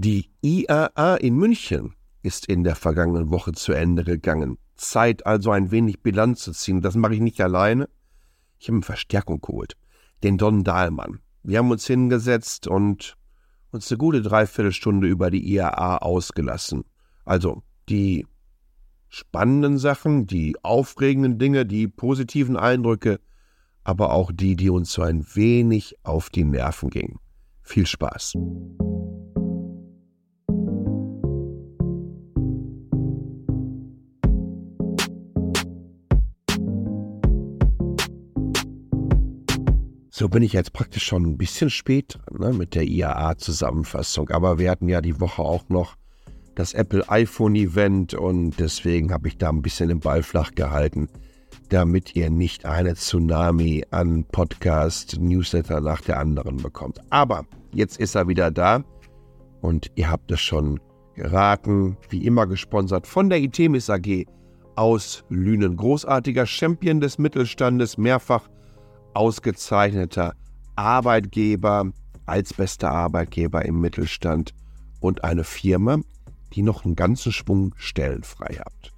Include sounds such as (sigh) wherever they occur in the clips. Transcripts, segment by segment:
Die IAA in München ist in der vergangenen Woche zu Ende gegangen. Zeit also ein wenig Bilanz zu ziehen. Das mache ich nicht alleine. Ich habe eine Verstärkung geholt. Den Don Dahlmann. Wir haben uns hingesetzt und uns eine gute Dreiviertelstunde über die IAA ausgelassen. Also die spannenden Sachen, die aufregenden Dinge, die positiven Eindrücke, aber auch die, die uns so ein wenig auf die Nerven gingen. Viel Spaß. So bin ich jetzt praktisch schon ein bisschen spät ne, mit der IAA-Zusammenfassung. Aber wir hatten ja die Woche auch noch das Apple iPhone Event und deswegen habe ich da ein bisschen den Ball flach gehalten, damit ihr nicht eine Tsunami an Podcast, Newsletter nach der anderen bekommt. Aber jetzt ist er wieder da und ihr habt es schon geraten, wie immer gesponsert von der Itemis AG aus Lünen. Großartiger Champion des Mittelstandes, mehrfach ausgezeichneter Arbeitgeber als bester Arbeitgeber im Mittelstand und eine Firma, die noch einen ganzen Schwung Stellen frei habt.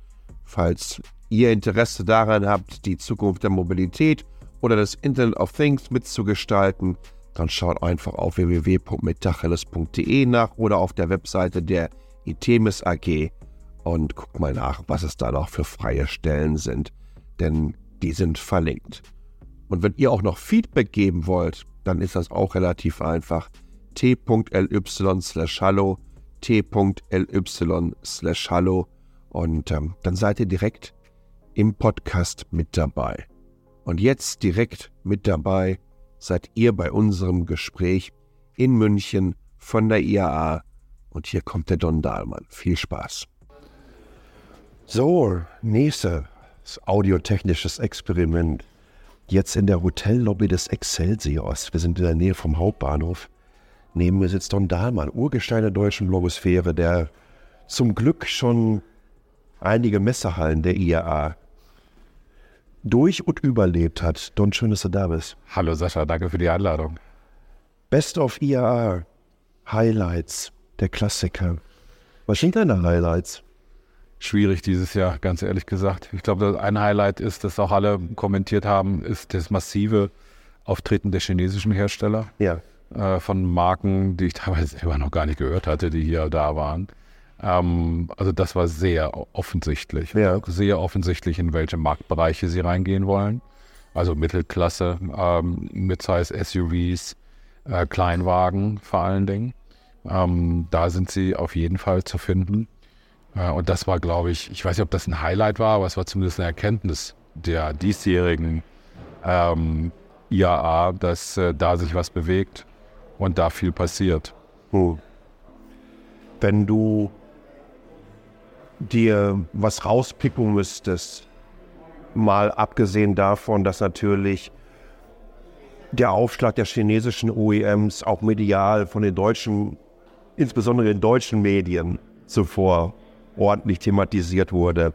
Falls ihr Interesse daran habt, die Zukunft der Mobilität oder des Internet of Things mitzugestalten, dann schaut einfach auf www.metacheles.de nach oder auf der Webseite der Itemis AG und guckt mal nach, was es da noch für freie Stellen sind, denn die sind verlinkt. Und wenn ihr auch noch Feedback geben wollt, dann ist das auch relativ einfach. t.ly slash hallo, t.ly slash hallo und ähm, dann seid ihr direkt im Podcast mit dabei. Und jetzt direkt mit dabei seid ihr bei unserem Gespräch in München von der IAA und hier kommt der Don Dahlmann. Viel Spaß. So, nächstes audiotechnisches Experiment jetzt in der Hotellobby des Excelsiors. Wir sind in der Nähe vom Hauptbahnhof. Neben mir sitzt Don Dahlmann, Urgestein der deutschen Blogosphäre, der zum Glück schon einige Messehallen der IAA durch und überlebt hat. Don, schön, dass du da bist. Hallo Sascha, danke für die Einladung. Best of IAA, Highlights, der Klassiker. Was sind deine Highlights? Schwierig dieses Jahr, ganz ehrlich gesagt. Ich glaube, ein Highlight ist, dass auch alle kommentiert haben, ist das massive Auftreten der chinesischen Hersteller. Ja. Äh, von Marken, die ich teilweise selber noch gar nicht gehört hatte, die hier da waren. Ähm, also das war sehr offensichtlich. Ja. Sehr offensichtlich, in welche Marktbereiche sie reingehen wollen. Also Mittelklasse, ähm, Midsize SUVs, äh, Kleinwagen vor allen Dingen. Ähm, da sind sie auf jeden Fall zu finden. Und das war, glaube ich, ich weiß nicht, ob das ein Highlight war, aber es war zumindest eine Erkenntnis der diesjährigen ähm, IAA, dass äh, da sich was bewegt und da viel passiert. Hm. Wenn du dir was rauspicken müsstest, mal abgesehen davon, dass natürlich der Aufschlag der chinesischen OEMs auch medial von den deutschen, insbesondere in deutschen Medien zuvor ordentlich thematisiert wurde.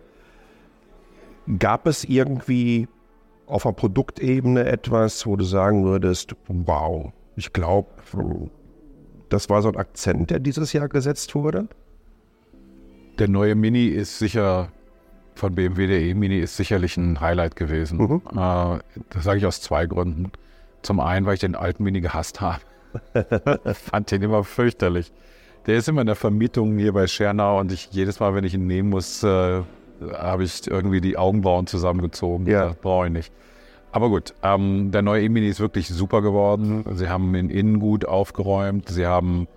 Gab es irgendwie auf der Produktebene etwas, wo du sagen würdest, wow, ich glaube, das war so ein Akzent, der dieses Jahr gesetzt wurde? Der neue Mini ist sicher von BMW, der E-Mini ist sicherlich ein Highlight gewesen. Mhm. Äh, das sage ich aus zwei Gründen. Zum einen, weil ich den alten Mini gehasst habe. (laughs) Fand den immer fürchterlich. Der ist immer in der Vermietung hier bei Schernau und ich jedes Mal, wenn ich ihn nehmen muss, äh, habe ich irgendwie die Augenbrauen zusammengezogen. Ja. Brauche ich nicht. Aber gut, ähm, der neue E-Mini ist wirklich super geworden. Sie haben ihn innen gut aufgeräumt. Sie haben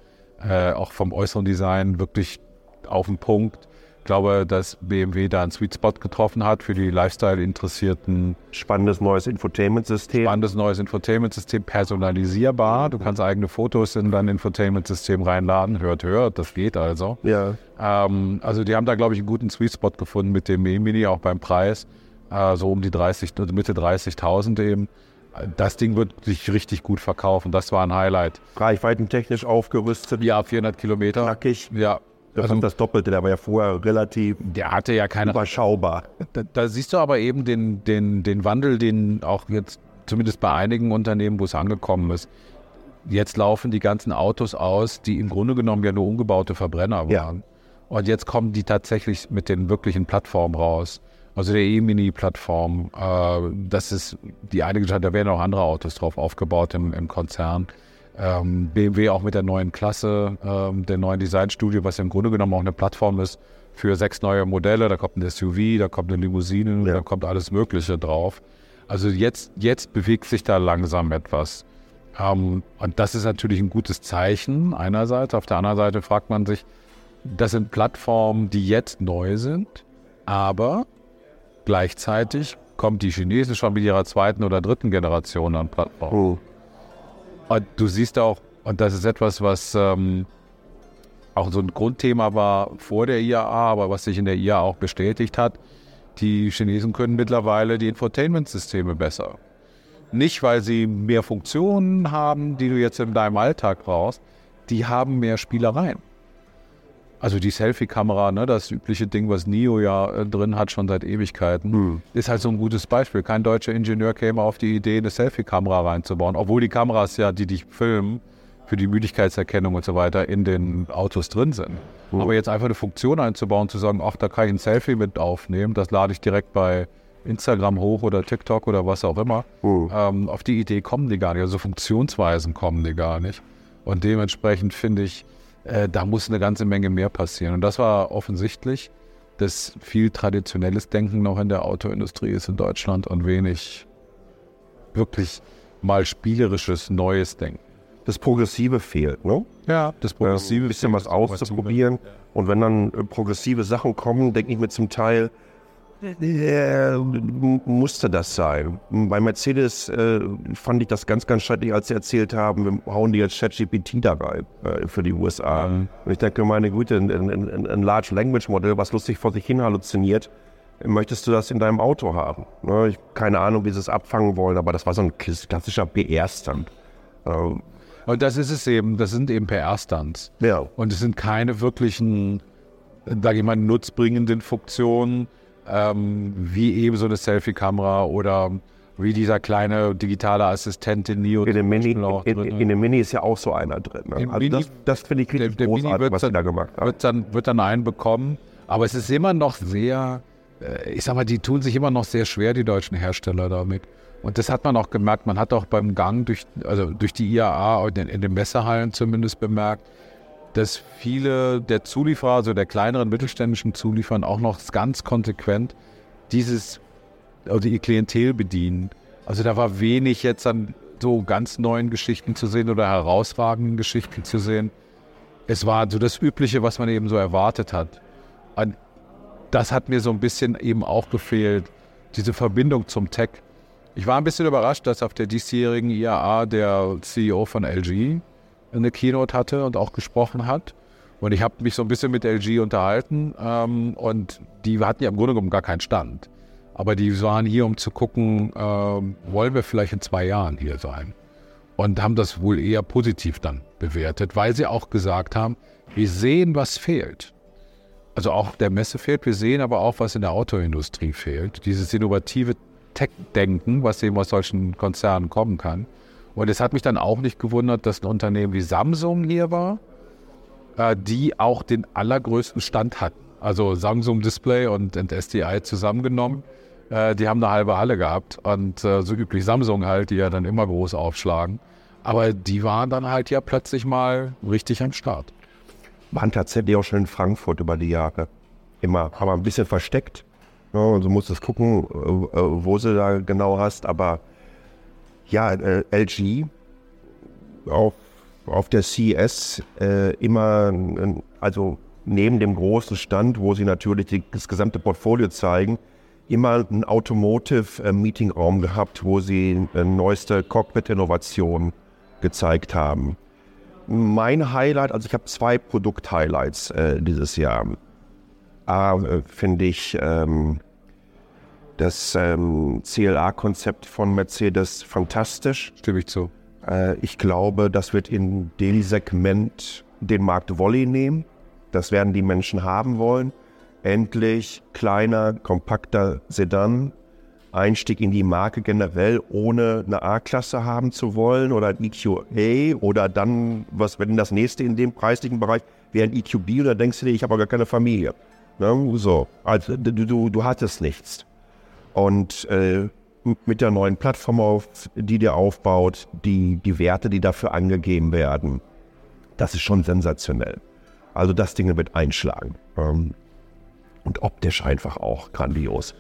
äh, auch vom äußeren Design wirklich auf den Punkt glaube, dass BMW da einen Sweet Spot getroffen hat für die Lifestyle-Interessierten. Spannendes neues Infotainment-System. Spannendes neues Infotainment-System, personalisierbar. Du kannst eigene Fotos in dein Infotainment-System reinladen. Hört, hört, das geht also. Ja. Ähm, also die haben da, glaube ich, einen guten Sweet Spot gefunden mit dem E-Mini, auch beim Preis. Äh, so um die 30, Mitte 30.000 eben das Ding wird sich richtig gut verkaufen. Das war ein Highlight. Reichweitentechnisch aufgerüstet. Ja, 400 Kilometer. Knackig. Ja, das also, das Doppelte, der war ja vorher relativ der hatte ja keine, überschaubar. Da, da, siehst du aber eben den, den, den Wandel, den auch jetzt zumindest bei einigen Unternehmen, wo es angekommen ist, jetzt laufen die ganzen Autos aus, die im Grunde genommen ja nur umgebaute Verbrenner waren. Ja. Und jetzt kommen die tatsächlich mit den wirklichen Plattformen raus. Also der E-Mini-Plattform, äh, das ist die eine Geschichte, da werden auch andere Autos drauf aufgebaut im, im Konzern. Ähm, BMW auch mit der neuen Klasse, ähm, der neuen Designstudio, was ja im Grunde genommen auch eine Plattform ist für sechs neue Modelle. Da kommt ein SUV, da kommt eine Limousine, Ja. da kommt alles Mögliche drauf. Also jetzt, jetzt bewegt sich da langsam etwas. Ähm, und das ist natürlich ein gutes Zeichen einerseits. Auf der anderen Seite fragt man sich, das sind Plattformen, die jetzt neu sind, aber gleichzeitig kommt die Chinesen schon mit ihrer zweiten oder dritten Generation an Plattformen. Hm. Und du siehst auch, und das ist etwas, was ähm, auch so ein Grundthema war vor der IAA, aber was sich in der IAA auch bestätigt hat, die Chinesen können mittlerweile die Infotainment-Systeme besser. Nicht, weil sie mehr Funktionen haben, die du jetzt in deinem Alltag brauchst, die haben mehr Spielereien. Also die Selfie-Kamera, ne, das übliche Ding, was NIO ja äh, drin hat, schon seit Ewigkeiten, Hm. ist halt so ein gutes Beispiel. Kein deutscher Ingenieur käme auf die Idee, eine Selfie-Kamera reinzubauen, obwohl die Kameras ja, die dich filmen, für die Müdigkeitserkennung und so weiter in den Autos drin sind. Hm. Aber jetzt einfach eine Funktion einzubauen, zu sagen, ach, da kann ich ein Selfie mit aufnehmen, das lade ich direkt bei Instagram hoch oder TikTok oder was auch immer. Hm. Ähm, auf die Idee kommen die gar nicht. Also Funktionsweisen kommen die gar nicht. Und dementsprechend finde ich, äh, da muss eine ganze Menge mehr passieren. Und das war offensichtlich, dass viel traditionelles Denken noch in der Autoindustrie ist in Deutschland und wenig wirklich mal spielerisches, neues Denken. Das Progressive fehlt, ne? Ja, das Ähm, ein bisschen was auszuprobieren. Und wenn dann äh, progressive Sachen kommen, denke ich mir zum Teil, musste das sein. Bei Mercedes äh, fand ich das ganz, ganz schrecklich, als sie erzählt haben, wir hauen die jetzt ChatGPT da rein äh, für die USA. Mhm. Und ich denke, meine Güte, ein, ein, ein, Large Language Modell, was lustig vor sich hin halluziniert, möchtest du das in deinem Auto haben? Ne? Ich, keine Ahnung, wie sie es abfangen wollen, aber das war so ein klassischer PR-Stand. Äh, Und das ist es eben, das sind eben PR-Stunts. ja. Und es sind keine wirklichen, sage ich mal, nutzbringenden Funktionen, ähm, wie eben so eine Selfie-Kamera oder wie dieser kleine digitale Assistent in Neo In dem, Mini, in, in dem Mini ist ja auch so einer drin. Ne? Also Mini- das, das finde ich der, richtig der Mini großartig, wird was sie dann, da gemacht haben. wird, dann, wird dann einen bekommen. Aber es ist immer noch sehr, äh, ich sag mal, die tun sich immer noch sehr schwer, die deutschen Hersteller damit. Und das hat man auch gemerkt. Man hat auch beim Gang durch, also durch die IAA in den Messehallen zumindest bemerkt, dass viele der Zulieferer, also der kleineren mittelständischen Zulieferer, auch noch ganz konsequent dieses, also ihr Klientel bedienen. Also da war wenig jetzt an so ganz neuen Geschichten zu sehen oder herausragenden Geschichten zu sehen. Es war so das Übliche, was man eben so erwartet hat. Und das hat mir so ein bisschen eben auch gefehlt, diese Verbindung zum Tech. Ich war ein bisschen überrascht, dass auf der diesjährigen IAA der CEO von LG eine Keynote hatte und auch gesprochen hat. Und ich habe mich so ein bisschen mit LG unterhalten ähm, und die hatten ja im Grunde genommen gar keinen Stand. Aber die waren hier, um zu gucken, ähm, wollen wir vielleicht in zwei Jahren hier sein? Und haben das wohl eher positiv dann bewertet, weil sie auch gesagt haben, wir sehen, was fehlt. Also auch der Messe fehlt, wir sehen aber auch, was in der Autoindustrie fehlt. Dieses innovative Tech-Denken, was eben aus solchen Konzernen kommen kann. Und es hat mich dann auch nicht gewundert, dass ein Unternehmen wie Samsung hier war, äh, die auch den allergrößten Stand hatten. Also Samsung Display und, und SDI zusammengenommen. Äh, die haben eine halbe Halle gehabt. Und äh, so üblich Samsung halt, die ja dann immer groß aufschlagen. Aber die waren dann halt ja plötzlich mal richtig am Start. Waren tatsächlich auch schon in Frankfurt über die Jahre. Immer, aber ein bisschen versteckt. Ja, und du musstest gucken, wo sie da genau hast. Aber ja, äh, LG auf, auf der CES äh, immer, äh, also neben dem großen Stand, wo sie natürlich die, das gesamte Portfolio zeigen, immer einen Automotive-Meetingraum gehabt, wo sie äh, neueste Cockpit-Innovationen gezeigt haben. Mein Highlight, also ich habe zwei Produkt-Highlights äh, dieses Jahr. A, äh, finde ich ähm, das ähm, CLA-Konzept von Mercedes fantastisch. Stimme ich zu. Äh, ich glaube, das wird in dem Segment den Markt Volley nehmen. Das werden die Menschen haben wollen. Endlich kleiner, kompakter Sedan Einstieg in die Marke generell, ohne eine A-Klasse haben zu wollen oder ein EQA oder dann, was wenn das nächste in dem preislichen Bereich wäre ein EQB oder denkst du dir, ich habe aber gar keine Familie. Ne? So, also du, du, du hattest nichts. Und äh, mit der neuen Plattform, auf, die dir aufbaut, die, die Werte, die dafür angegeben werden, das ist schon sensationell. Also das Ding wird einschlagen. Ähm, und optisch einfach auch grandios.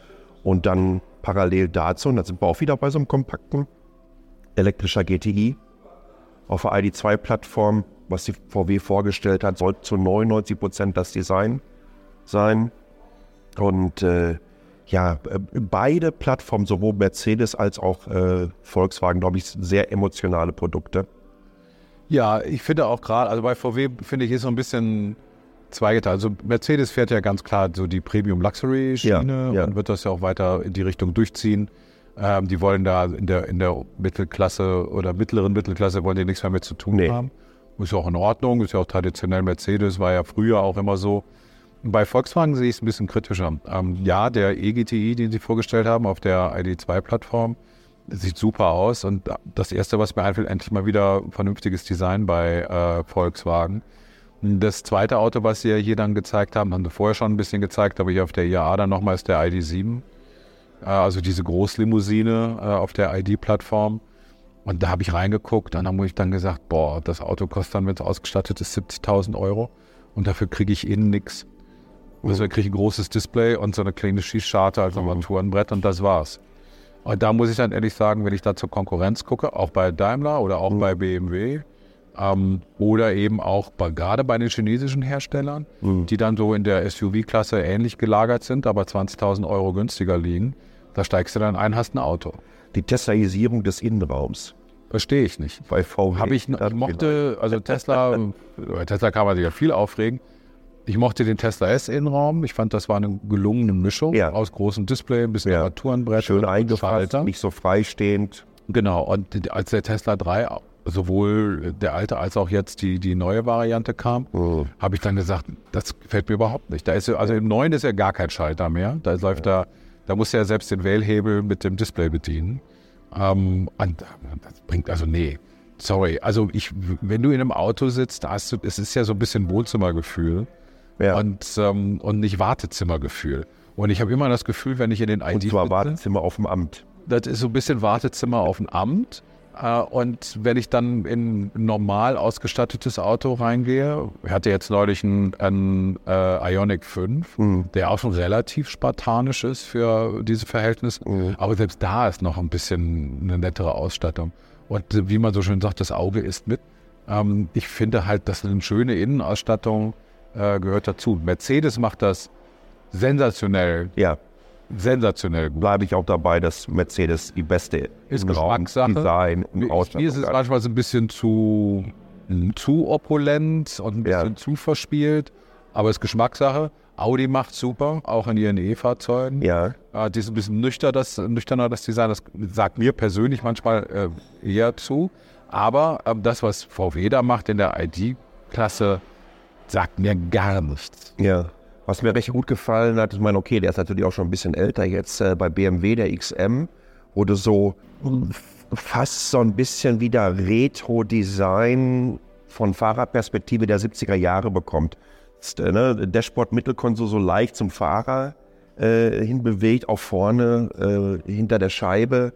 Und dann parallel dazu, und da sind wir auch wieder bei so einem kompakten elektrischer GTI auf der ID2-Plattform, was die VW vorgestellt hat, soll zu 99 Prozent das Design sein. Und äh, ja, äh, beide Plattformen, sowohl Mercedes als auch äh, Volkswagen, glaube ich, sehr emotionale Produkte. Ja, ich finde auch gerade, also bei VW finde ich ist so ein bisschen zweigeteilt. Also Mercedes fährt ja ganz klar so die Premium Luxury Schiene Ja, ja. und wird das ja auch weiter in die Richtung durchziehen. Ähm, die wollen da in der, in der Mittelklasse oder mittleren Mittelklasse wollen die nichts mehr mit zu tun Nee. haben. Ist ja auch in Ordnung, ist ja auch traditionell Mercedes, war ja früher auch immer so. Bei Volkswagen sehe ich es ein bisschen kritischer. Ähm, ja, der E-GTI, den sie vorgestellt haben auf der ID2-Plattform, sieht super aus. Und das Erste, was mir einfällt, endlich mal wieder vernünftiges Design bei äh, Volkswagen. Das zweite Auto, was sie ja hier dann gezeigt haben, haben sie vorher schon ein bisschen gezeigt, aber hier auf der IAA dann nochmal ist der ID7. Äh, also diese Großlimousine äh, auf der ID-Plattform. Und da habe ich reingeguckt und dann habe ich dann gesagt, boah, das Auto kostet dann, wenn es ausgestattet ist, 70.000 Euro. Und dafür kriege ich innen nichts. Also kriege ich ein großes Display und so eine kleine Schießscharte als Armaturenbrett und das war's. Und da muss ich dann ehrlich sagen, wenn ich da zur Konkurrenz gucke, auch bei Daimler oder auch bei BMW ähm, oder eben auch bei, gerade bei den chinesischen Herstellern, die dann so in der SUV-Klasse ähnlich gelagert sind, aber 20.000 Euro günstiger liegen, da steigst du dann ein, hast ein Auto. Die Teslaisierung des Innenraums Verstehe ich nicht. bei VW. Habe ich, ich mochte, also Tesla, (laughs) bei Tesla kann man sich ja viel aufregen. Ich mochte den Tesla S-Innenraum. Ich fand, das war eine gelungene Mischung Ja. aus großem Display, ein bisschen Ja. Armaturenbrett, schön eingefasst, nicht so freistehend. Genau, und als der Tesla 3, sowohl der alte als auch jetzt die, die neue Variante kam, Mhm. habe ich dann gesagt, das gefällt mir überhaupt nicht. Da ist, ja- also im neuen ist ja gar kein Schalter mehr. Da läuft da, da muss ja selbst den Wählhebel mit dem Display bedienen. Ähm, und das bringt also, nee, sorry. Also ich, wenn du in einem Auto sitzt, da hast du, es ist ja so ein bisschen Wohnzimmergefühl Ja. und, ähm, und nicht Wartezimmergefühl. Und ich habe immer das Gefühl, wenn ich in den ID und zwar sitze, Wartezimmer auf dem Amt. das ist so ein bisschen Wartezimmer auf ein Amt. Äh, Und wenn ich dann in ein normal ausgestattetes Auto reingehe, ich hatte jetzt neulich einen, einen äh, Ionic 5, der auch schon relativ spartanisch ist für diese Verhältnisse. Aber selbst da ist noch ein bisschen eine nettere Ausstattung. Und wie man so schön sagt, das Auge ist mit. Ähm, ich finde halt, dass eine schöne Innenausstattung äh, gehört dazu. Mercedes macht das sensationell, Ja, sensationell gut. bleibe ich auch dabei, dass Mercedes die beste Ist Geschmackssache. Design und Mir Ausstattung ist es manchmal so ein bisschen zu, zu opulent und ein Ja. bisschen zu verspielt. Aber es ist Geschmackssache. Audi macht super, auch in ihren E-Fahrzeugen. Ja, Äh, die ist ein bisschen nüchter, das, nüchterner, das Design. Das sagt mir persönlich manchmal äh, eher zu. Aber ähm, das, was VW da macht in der ID-Klasse, sagt mir gar nichts. ja. Was mir recht gut gefallen hat, ich meine, okay, der ist natürlich auch schon ein bisschen älter jetzt äh, bei BMW, der XM, du so fast so ein bisschen wieder Retro-Design von Fahrerperspektive der 70er Jahre bekommt. Ist, äh, ne, Dashboard Mittelkonsole so leicht zum Fahrer äh, hinbewegt, auch vorne äh, hinter der Scheibe.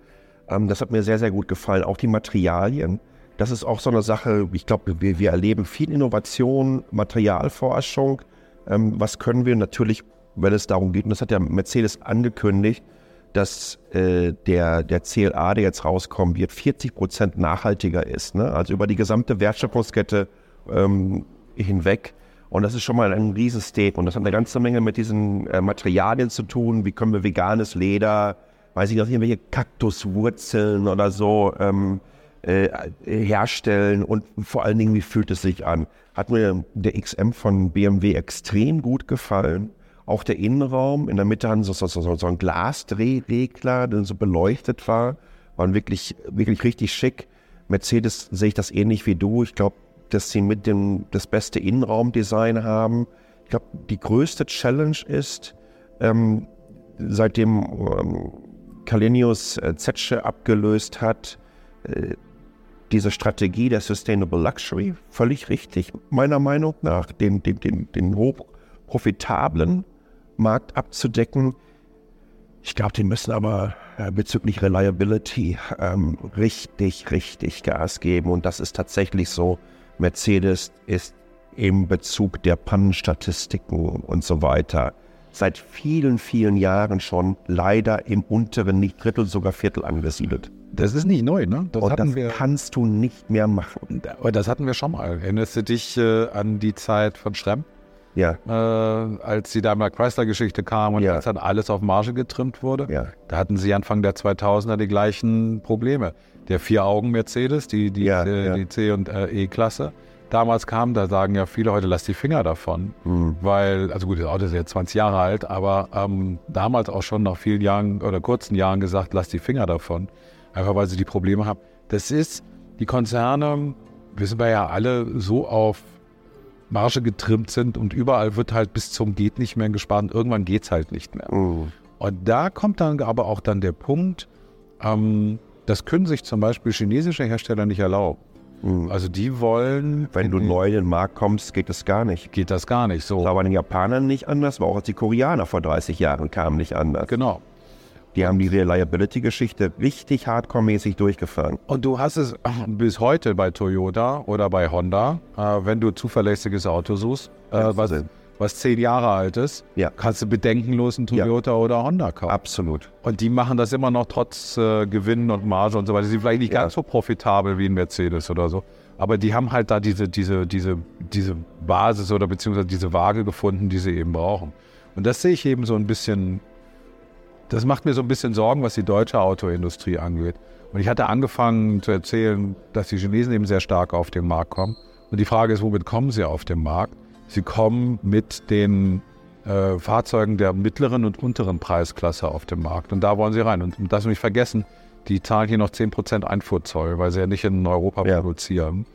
Ähm, das hat mir sehr, sehr gut gefallen. Auch die Materialien. Das ist auch so eine Sache, ich glaube, wir, wir erleben viel Innovation, Materialforschung. Ähm, was können wir natürlich, wenn es darum geht, und das hat ja Mercedes angekündigt, dass äh, der, der CLA, der jetzt rauskommen wird, 40 Prozent nachhaltiger ist. Ne? Also über die gesamte Wertschöpfungskette ähm, hinweg. Und das ist schon mal ein Riesenstatement. Das hat eine ganze Menge mit diesen äh, Materialien zu tun. Wie können wir veganes Leder, weiß ich nicht, irgendwelche Kaktuswurzeln oder so ähm, äh, herstellen und vor allen Dingen, wie fühlt es sich an? Hat mir der XM von BMW extrem gut gefallen. Auch der Innenraum, in der Mitte haben sie so, so, so, so einen Glasdrehregler, der so beleuchtet war, waren wirklich, wirklich richtig schick. Mercedes sehe ich das ähnlich wie du. Ich glaube, dass sie mit dem das beste Innenraumdesign haben. Ich glaube, die größte Challenge ist, ähm, seitdem ähm, Kalenius äh, Zetsche abgelöst hat. Äh, diese Strategie der Sustainable Luxury, völlig richtig, meiner Meinung nach, den, den, den, den hochprofitablen Markt abzudecken. Ich glaube, die müssen aber äh, bezüglich Reliability ähm, richtig, richtig Gas geben. Und das ist tatsächlich so. Mercedes ist im Bezug der Pannenstatistiken und so weiter seit vielen, vielen Jahren schon leider im unteren, nicht Drittel, sogar Viertel angesiedelt. Das ist nicht neu, ne? Das, und das wir, kannst du nicht mehr machen. Aber das hatten wir schon mal. Erinnerst du dich äh, an die Zeit von Schremm? Ja. Äh, als die Daimler Chrysler-Geschichte kam und ja. als dann alles auf Marge getrimmt wurde, ja. da hatten sie Anfang der 2000er die gleichen Probleme. Der Vier-Augen-Mercedes, die, die, ja, die, die C- und äh, E-Klasse, damals kam, da sagen ja viele heute, lass die Finger davon. Mhm. Weil, also gut, das Auto ist jetzt 20 Jahre alt, aber ähm, damals auch schon nach vielen Jahren oder kurzen Jahren gesagt, lass die Finger davon. Einfach weil sie die Probleme haben. Das ist, die Konzerne, wissen wir ja alle, so auf Marge getrimmt sind und überall wird halt bis zum geht nicht mehr gespart und irgendwann geht es halt nicht mehr. Mhm. Und da kommt dann aber auch dann der Punkt, ähm, das können sich zum Beispiel chinesische Hersteller nicht erlauben. Mhm. Also die wollen. Wenn du neu in den Markt kommst, geht das gar nicht. Geht das gar nicht so. Das war bei den Japanern nicht anders, war auch als die Koreaner vor 30 Jahren kamen nicht anders. Genau. Die haben die Reliability-Geschichte richtig hardcore-mäßig durchgefahren. Und du hast es bis heute bei Toyota oder bei Honda, äh, wenn du zuverlässiges Auto suchst, äh, was, was zehn Jahre alt ist, ja. kannst du bedenkenlos einen Toyota ja. oder Honda kaufen. Absolut. Und die machen das immer noch trotz äh, Gewinn und Marge und so weiter. Sie sind vielleicht nicht ja. ganz so profitabel wie ein Mercedes oder so. Aber die haben halt da diese, diese, diese, diese Basis oder beziehungsweise diese Waage gefunden, die sie eben brauchen. Und das sehe ich eben so ein bisschen das macht mir so ein bisschen Sorgen, was die deutsche Autoindustrie angeht. Und ich hatte angefangen zu erzählen, dass die Chinesen eben sehr stark auf den Markt kommen. Und die Frage ist, womit kommen sie auf den Markt? Sie kommen mit den äh, Fahrzeugen der mittleren und unteren Preisklasse auf den Markt. Und da wollen sie rein. Und das nicht vergessen, die zahlen hier noch 10% Einfuhrzoll, weil sie ja nicht in Europa ja. produzieren.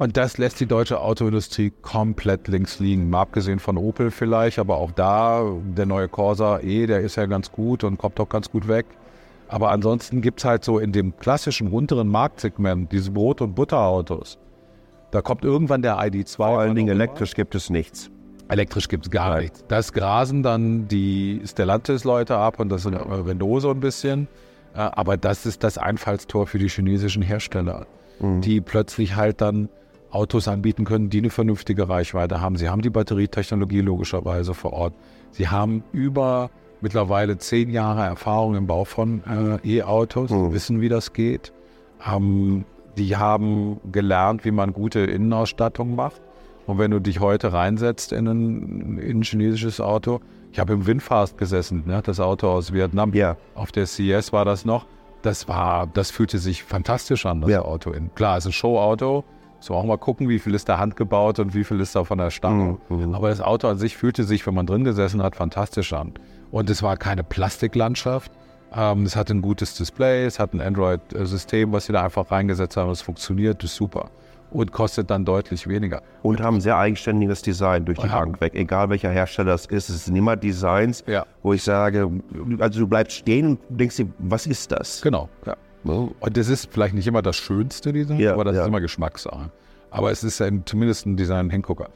Und das lässt die deutsche Autoindustrie komplett links liegen. Mal abgesehen von Opel vielleicht, aber auch da, der neue Corsa E, der ist ja ganz gut und kommt auch ganz gut weg. Aber ansonsten gibt es halt so in dem klassischen unteren Marktsegment diese Brot- und Butterautos. Da kommt irgendwann der ID2. Vor allen Dingen elektrisch gibt es nichts. Elektrisch gibt es gar Nein. nichts. Das grasen dann die Stellantis-Leute ab und das sind Renault so ein bisschen. Äh, aber das ist das Einfallstor für die chinesischen Hersteller, mhm. die plötzlich halt dann Autos anbieten können, die eine vernünftige Reichweite haben. Sie haben die Batterietechnologie logischerweise vor Ort. Sie haben über mittlerweile zehn Jahre Erfahrung im Bau von äh, E-Autos, mhm. wissen, wie das geht. Ähm, die haben gelernt, wie man gute Innenausstattung macht. Und wenn du dich heute reinsetzt in ein, in ein chinesisches Auto, ich habe im Windfast gesessen, ne, das Auto aus Vietnam, ja. auf der CS war das noch. Das war, das fühlte sich fantastisch an, das ja. Auto. In. Klar, es ist ein Showauto, so auch mal gucken, wie viel ist da handgebaut und wie viel ist da von der Stange. Mhm. Aber das Auto an sich fühlte sich, wenn man drin gesessen hat, fantastisch an. Und es war keine Plastiklandschaft. Ähm, es hatte ein gutes Display, es hat ein Android-System, was sie da einfach reingesetzt haben. Es funktioniert, das ist super. Und kostet dann deutlich weniger. Und haben sehr eigenständiges Design durch die. Bank weg. Egal welcher Hersteller es ist, es sind immer Designs, ja. wo ich sage, also du bleibst stehen und denkst dir, was ist das? Genau, ja. Und das ist vielleicht nicht immer das schönste Design, ja, aber das ja. ist immer Geschmackssache. Aber es ist ein, zumindest ein Design-Hingucker.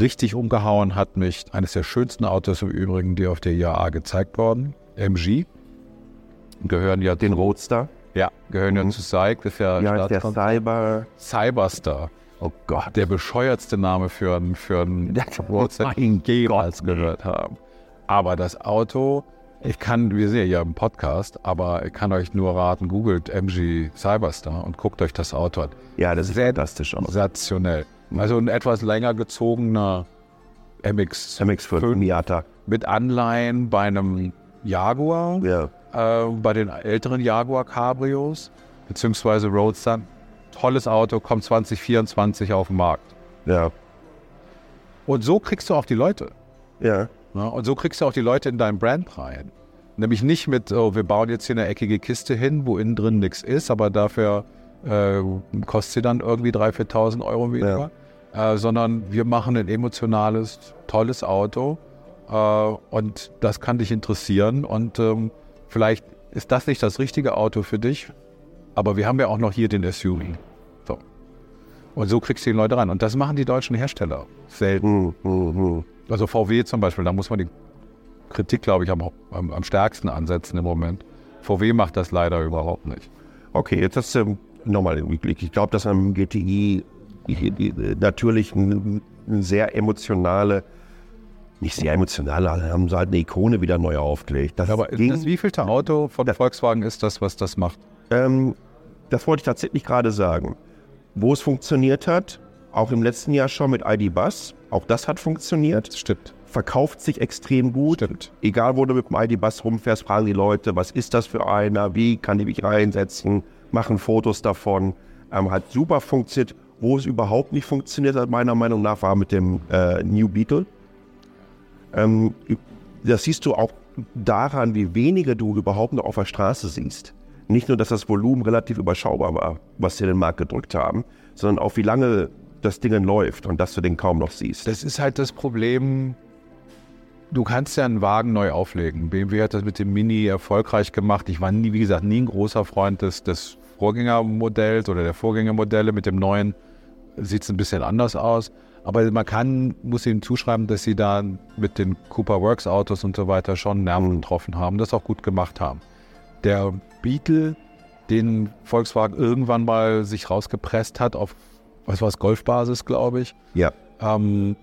Richtig umgehauen hat mich eines der schönsten Autos im Übrigen, die auf der IAA gezeigt wurden, MG. Gehören ja den Roadster. Ja, gehören mhm. ja zu SAIC. Das ist ja, ja der Cyber. Cyberstar. Oh Gott. Der bescheuertste Name für einen für ein (laughs) Roadster, den ich jemals gehört haben. Aber das Auto ich kann, wir sehen ja im Podcast, aber ich kann euch nur raten, googelt MG Cyberstar und guckt euch das Auto an. Ja, das ist Sehr fantastisch aus. Sensationell. Also ein etwas länger gezogener MX. MX5 Miata. Mit Anleihen bei einem Jaguar, ja. äh, bei den älteren Jaguar Cabrios, beziehungsweise Roadster. Tolles Auto, kommt 2024 auf den Markt. Ja. Und so kriegst du auch die Leute. Ja. Ja, und so kriegst du auch die Leute in dein Brand rein. Nämlich nicht mit, oh, wir bauen jetzt hier eine eckige Kiste hin, wo innen drin nichts ist, aber dafür äh, kostet sie dann irgendwie 3.000, 4.000 Euro weniger. Ja. Äh, sondern wir machen ein emotionales, tolles Auto äh, und das kann dich interessieren und ähm, vielleicht ist das nicht das richtige Auto für dich, aber wir haben ja auch noch hier den SUV. So. Und so kriegst du die Leute ran. Und das machen die deutschen Hersteller selten. Hm, hm, hm. Also VW zum Beispiel, da muss man die Kritik, glaube ich, am, am, am stärksten ansetzen im Moment. VW macht das leider überhaupt nicht. Okay, jetzt hast du nochmal den Rückblick. Ich glaube, dass am GTI die- natürlich eine sehr emotionale, nicht sehr emotionale, haben sie halt eine Ikone wieder neu aufgelegt. Das, Aber ging, das wievielte Auto von Volkswagen ist das, was das macht? ähm, das wollte ich tatsächlich gerade sagen. Wo es funktioniert hat, auch im letzten Jahr schon mit ID Bus, auch das hat funktioniert. Stimmt. verkauft sich extrem gut. Stimmt. Egal, wo du mit dem ID-Bus rumfährst, fragen die Leute, was ist das für einer, wie kann ich mich reinsetzen, machen Fotos davon. Ähm, hat super funktioniert. Wo es überhaupt nicht funktioniert hat, meiner Meinung nach, war mit dem äh, New Beetle. Ähm, das siehst du auch daran, wie wenige du überhaupt noch auf der Straße siehst. Nicht nur, dass das Volumen relativ überschaubar war, was sie in den Markt gedrückt haben, sondern auch wie lange das Ding läuft und dass du den kaum noch siehst. Das ist halt das Problem. Du kannst ja einen Wagen neu auflegen. BMW hat das mit dem Mini erfolgreich gemacht. Ich war nie, wie gesagt, nie ein großer Freund des, des Vorgängermodells oder der Vorgängermodelle. Mit dem neuen sieht es ein bisschen anders aus. Aber man kann, muss ihnen zuschreiben, dass sie da mit den Cooper Works Autos und so weiter schon Nerven getroffen haben, das auch gut gemacht haben. Der Beetle, den Volkswagen irgendwann mal sich rausgepresst hat auf, was war es, Golfbasis, glaube ich, ja. ähm,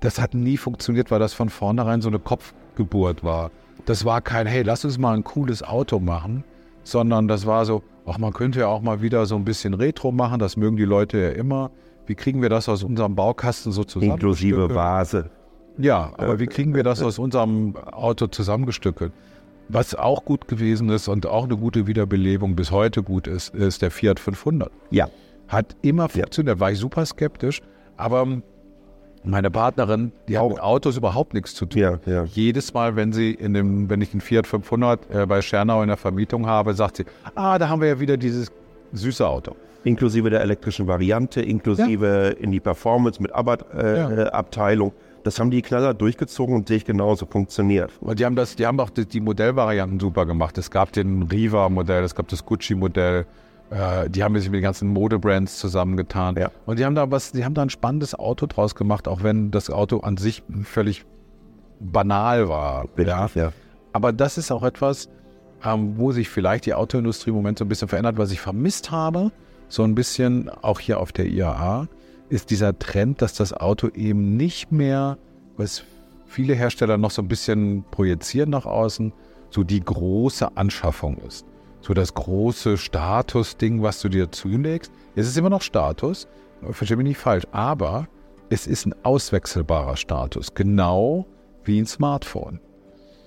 das hat nie funktioniert, weil das von vornherein so eine Kopfgeburt war. Das war kein, hey, lass uns mal ein cooles Auto machen, sondern das war so, ach, man könnte ja auch mal wieder so ein bisschen Retro machen, das mögen die Leute ja immer. Wie kriegen wir das aus unserem Baukasten so zusammen? Inklusive Vase. Ja, aber wie kriegen wir das aus unserem Auto zusammengestückelt? Was auch gut gewesen ist und auch eine gute Wiederbelebung bis heute gut ist, ist der Fiat 500. Ja. Hat immer funktioniert, da war ich super skeptisch, aber meine Partnerin, die hat mit Autos überhaupt nichts zu tun. Ja, ja. Jedes Mal, wenn sie in dem, wenn ich den Fiat 500 äh, bei Schernau in der Vermietung habe, sagt sie, ah, da haben wir ja wieder dieses süße Auto. Inklusive der elektrischen Variante, inklusive in die Performance mit Ja. Abarth-Abteilung. das haben die Knaller durchgezogen und sehe ich genauso funktioniert. Und die haben das, die haben auch die, die Modellvarianten super gemacht. Es gab den Riva-Modell, es gab das Gucci-Modell. Äh, die haben sich mit den ganzen Modebrands zusammengetan. Ja. Und die haben da was, die haben da ein spannendes Auto draus gemacht, auch wenn das Auto an sich völlig banal war. Ja. ja. Aber das ist auch etwas, ähm, wo sich vielleicht die Autoindustrie im Moment so ein bisschen verändert, was ich vermisst habe, so ein bisschen auch hier auf der IAA, ist dieser Trend, dass das Auto eben nicht mehr, was viele Hersteller noch so ein bisschen projizieren nach außen, so die große Anschaffung ist. So das große Statusding, was du dir zulegst. Es ist immer noch Status, verstehe mich nicht falsch, aber es ist ein auswechselbarer Status, genau wie ein Smartphone.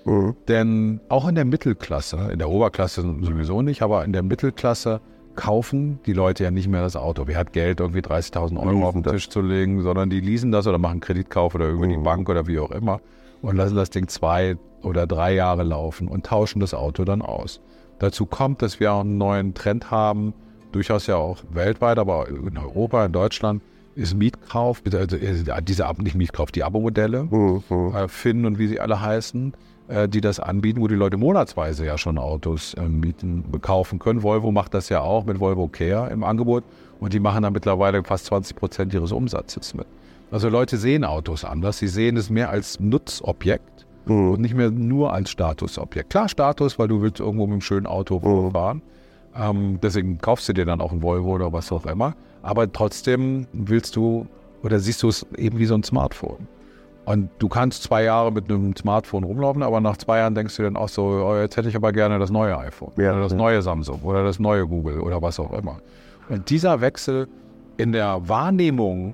Mhm. Denn auch in der Mittelklasse, in der Oberklasse sowieso nicht, aber in der Mittelklasse kaufen die Leute ja nicht mehr das Auto. Wer hat Geld, irgendwie 30.000 Euro auf den das. Tisch zu legen, sondern die leasen das oder machen Kreditkauf oder irgendwie die Mhm. Bank oder wie auch immer und lassen das Ding zwei oder drei Jahre laufen und tauschen das Auto dann aus. Dazu kommt, dass wir auch einen neuen Trend haben, durchaus ja auch weltweit, aber in Europa, in Deutschland, ist Mietkauf, also diese nicht Mietkauf, die Abo-Modelle Mhm. Mhm. äh, Finn und wie sie alle heißen, äh, die das anbieten, wo die Leute monatsweise ja schon Autos äh, mieten, kaufen können. Volvo macht das ja auch mit Volvo Care im Angebot und die machen da mittlerweile fast 20 Prozent ihres Umsatzes mit. Also Leute sehen Autos anders, sie sehen es mehr als Nutzobjekt Mhm. und nicht mehr nur als Statusobjekt. Klar Status, weil du willst irgendwo mit einem schönen Auto Mhm. fahren. Ähm, deswegen kaufst du dir dann auch ein Volvo oder was auch immer. Aber trotzdem willst du oder siehst du es eben wie so ein Smartphone. Und du kannst zwei Jahre mit einem Smartphone rumlaufen, aber nach zwei Jahren denkst du dann auch so, oh, jetzt hätte ich aber gerne das neue iPhone Ja, oder das ja. neue Samsung oder das neue Google oder was auch immer. Und dieser Wechsel in der Wahrnehmung,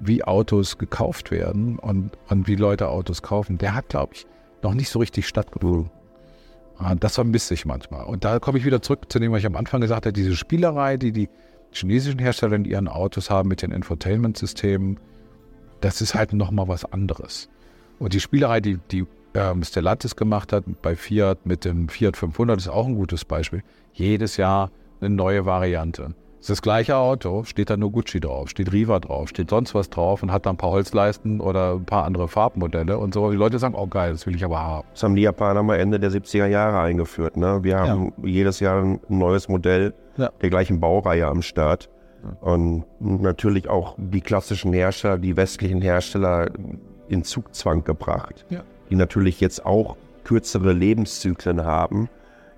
wie Autos gekauft werden und, und wie Leute Autos kaufen, der hat, glaube ich, noch nicht so richtig stattgefunden. Ah, Das vermisse ich manchmal. Und da komme ich wieder zurück zu dem, was ich am Anfang gesagt habe, diese Spielerei, die die chinesischen Hersteller in ihren Autos haben mit den Infotainment-Systemen, das ist halt nochmal was anderes. Und die Spielerei, die, die ähm, Stellantis gemacht hat bei Fiat mit dem Fiat 500, ist auch ein gutes Beispiel. Jedes Jahr eine neue Variante. Das ist das gleiche Auto, steht da nur Gucci drauf, steht Riva drauf, steht sonst was drauf und hat da ein paar Holzleisten oder ein paar andere Farbmodelle und so. Die Leute sagen, oh geil, das will ich aber haben. Das haben die Japaner mal Ende der 70er Jahre eingeführt. Ne? Wir haben ja. jedes Jahr ein neues Modell ja. der gleichen Baureihe am Start. Und natürlich auch die klassischen Hersteller, die westlichen Hersteller in Zugzwang gebracht, ja. die natürlich jetzt auch kürzere Lebenszyklen haben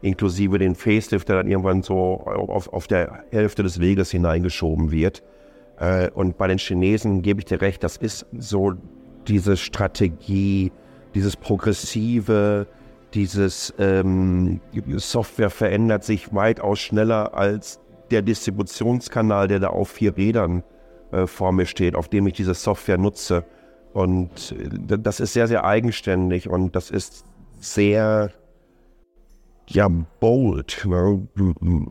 inklusive den Facelift, der dann irgendwann so auf, auf der Hälfte des Weges hineingeschoben wird. Äh, und bei den Chinesen gebe ich dir recht, das ist so diese Strategie, dieses Progressive, dieses ähm, Software verändert sich weitaus schneller als der Distributionskanal, der da auf vier Rädern äh, vor mir steht, auf dem ich diese Software nutze. Und äh, das ist sehr, sehr eigenständig und das ist sehr ja bold, ne,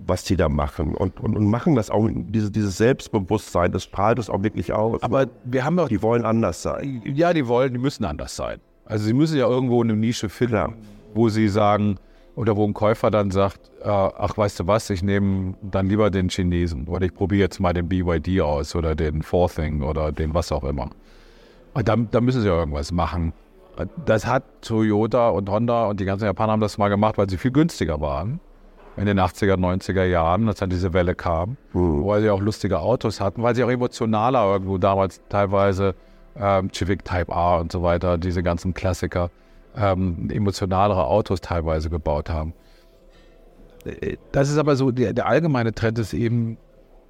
was die da machen. Und, und, und machen das auch, diese, dieses Selbstbewusstsein, das strahlt es auch wirklich aus. Aber wir haben doch. Die wollen anders sein. Ja, die wollen, die müssen anders sein. Also sie müssen ja irgendwo eine Nische finden, Klar. wo sie sagen, oder wo ein Käufer dann sagt, äh, ach weißt du was, ich nehme dann lieber den Chinesen oder ich probiere jetzt mal den BYD aus oder den Forthing oder den was auch immer. Und da, da müssen sie ja irgendwas machen. Das hat Toyota und Honda und die ganzen Japaner haben das mal gemacht, weil sie viel günstiger waren. In den 80er, 90er Jahren, als dann diese Welle kam, mhm. weil sie auch lustige Autos hatten, weil sie auch emotionaler irgendwo damals teilweise ähm, Civic Type R und so weiter, diese ganzen Klassiker, ähm, emotionalere Autos teilweise gebaut haben. Äh, das ist aber so, der, der allgemeine Trend ist eben,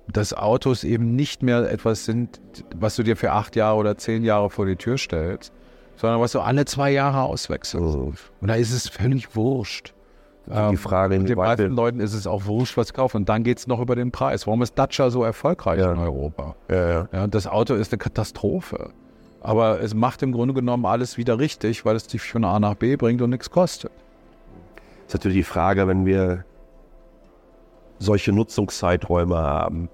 dass Autos eben nicht mehr etwas sind, was du dir für acht Jahre oder zehn Jahre vor die Tür stellst, sondern was du alle zwei Jahre auswechselst. Oh. Und da ist es völlig wurscht. die ähm, Frage, ähm, den meisten Leuten ist es auch wurscht, was kaufen. Und dann geht es noch über den Preis. Warum ist Dacia so erfolgreich ja. in Europa? Ja, ja. ja, das Auto ist eine Katastrophe. Aber es macht im Grunde genommen alles wieder richtig, weil es dich von A nach B bringt und nichts kostet. Das ist natürlich die Frage, wenn wir solche Nutzungszeiträume haben,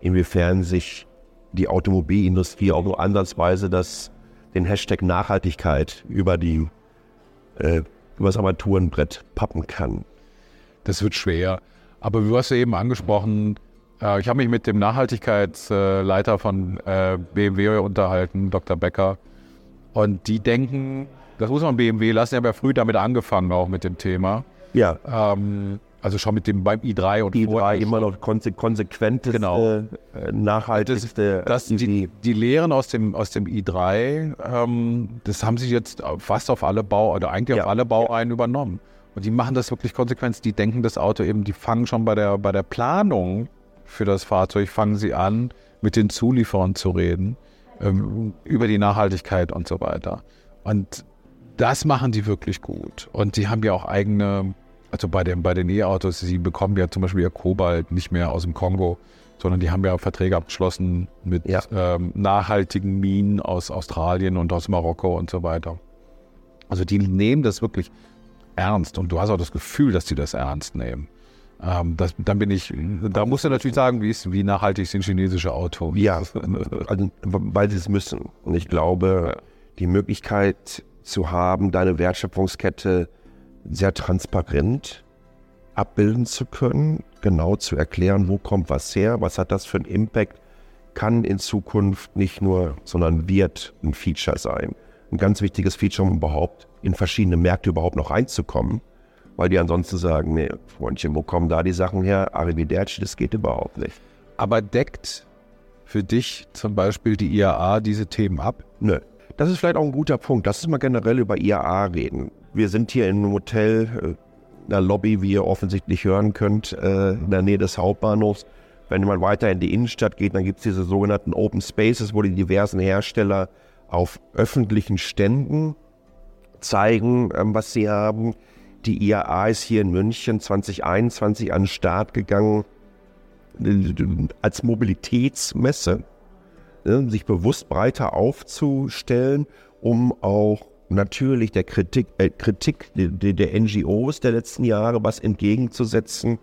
inwiefern sich die Automobilindustrie auch nur ansatzweise das den Hashtag Nachhaltigkeit über die äh, über das Armaturenbrett pappen kann. Das wird schwer. Aber du hast ja eben angesprochen, äh, ich habe mich mit dem Nachhaltigkeitsleiter von äh, BMW unterhalten, Dr. Becker. Und die denken, das muss man BMW lassen, ich habe ja früh damit angefangen, auch mit dem Thema. Ja. Ähm, also schon mit dem beim i3 und i3 immer noch konse konsequentes, genau. äh, nachhaltigste. Das, das die, die Lehren aus dem, aus dem i3, ähm, das haben sie jetzt fast auf alle Bau, oder eigentlich ja. auf alle Baureihen ja. übernommen. Und die machen das wirklich konsequent. Die denken das Auto eben, die fangen schon bei der, bei der Planung für das Fahrzeug, fangen sie an, mit den Zulieferern zu reden, ähm, über die Nachhaltigkeit und so weiter. Und das machen die wirklich gut. Und die haben ja auch eigene also bei, dem, bei den E-Autos, sie bekommen ja zum Beispiel ihr Kobalt nicht mehr aus dem Kongo, sondern die haben ja Verträge abgeschlossen mit ja. ähm, nachhaltigen Minen aus Australien und aus Marokko und so weiter. Also die nehmen das wirklich ernst und du hast auch das Gefühl, dass die das ernst nehmen. Ähm, das, dann bin ich, da musst du natürlich sagen, wie, ist, wie nachhaltig sind chinesische Autos. Ja, also, weil sie es müssen. Und ich glaube, die Möglichkeit zu haben, deine Wertschöpfungskette sehr transparent abbilden zu können, genau zu erklären, wo kommt was her, was hat das für einen Impact, kann in Zukunft nicht nur, sondern wird ein Feature sein. Ein ganz wichtiges Feature, um überhaupt in verschiedene Märkte überhaupt noch reinzukommen, weil die ansonsten sagen, nee, Freundchen, wo kommen da die Sachen her? Arrivederci, das geht überhaupt nicht. Aber deckt für dich zum Beispiel die IAA diese Themen ab? Nö. Das ist vielleicht auch ein guter Punkt. Lass uns mal generell über IAA reden. Wir sind hier in einem Hotel, äh, in einer Lobby, wie ihr offensichtlich hören könnt, äh, in der Nähe des Hauptbahnhofs. Wenn man weiter in die Innenstadt geht, dann gibt es diese sogenannten Open Spaces, wo die diversen Hersteller auf öffentlichen Ständen zeigen, ähm, was sie haben. Die IAA ist hier in München 2021 an den Start gegangen als Mobilitätsmesse, sich bewusst breiter aufzustellen, um auch natürlich der Kritik, äh, Kritik der, der NGOs der letzten Jahre was entgegenzusetzen.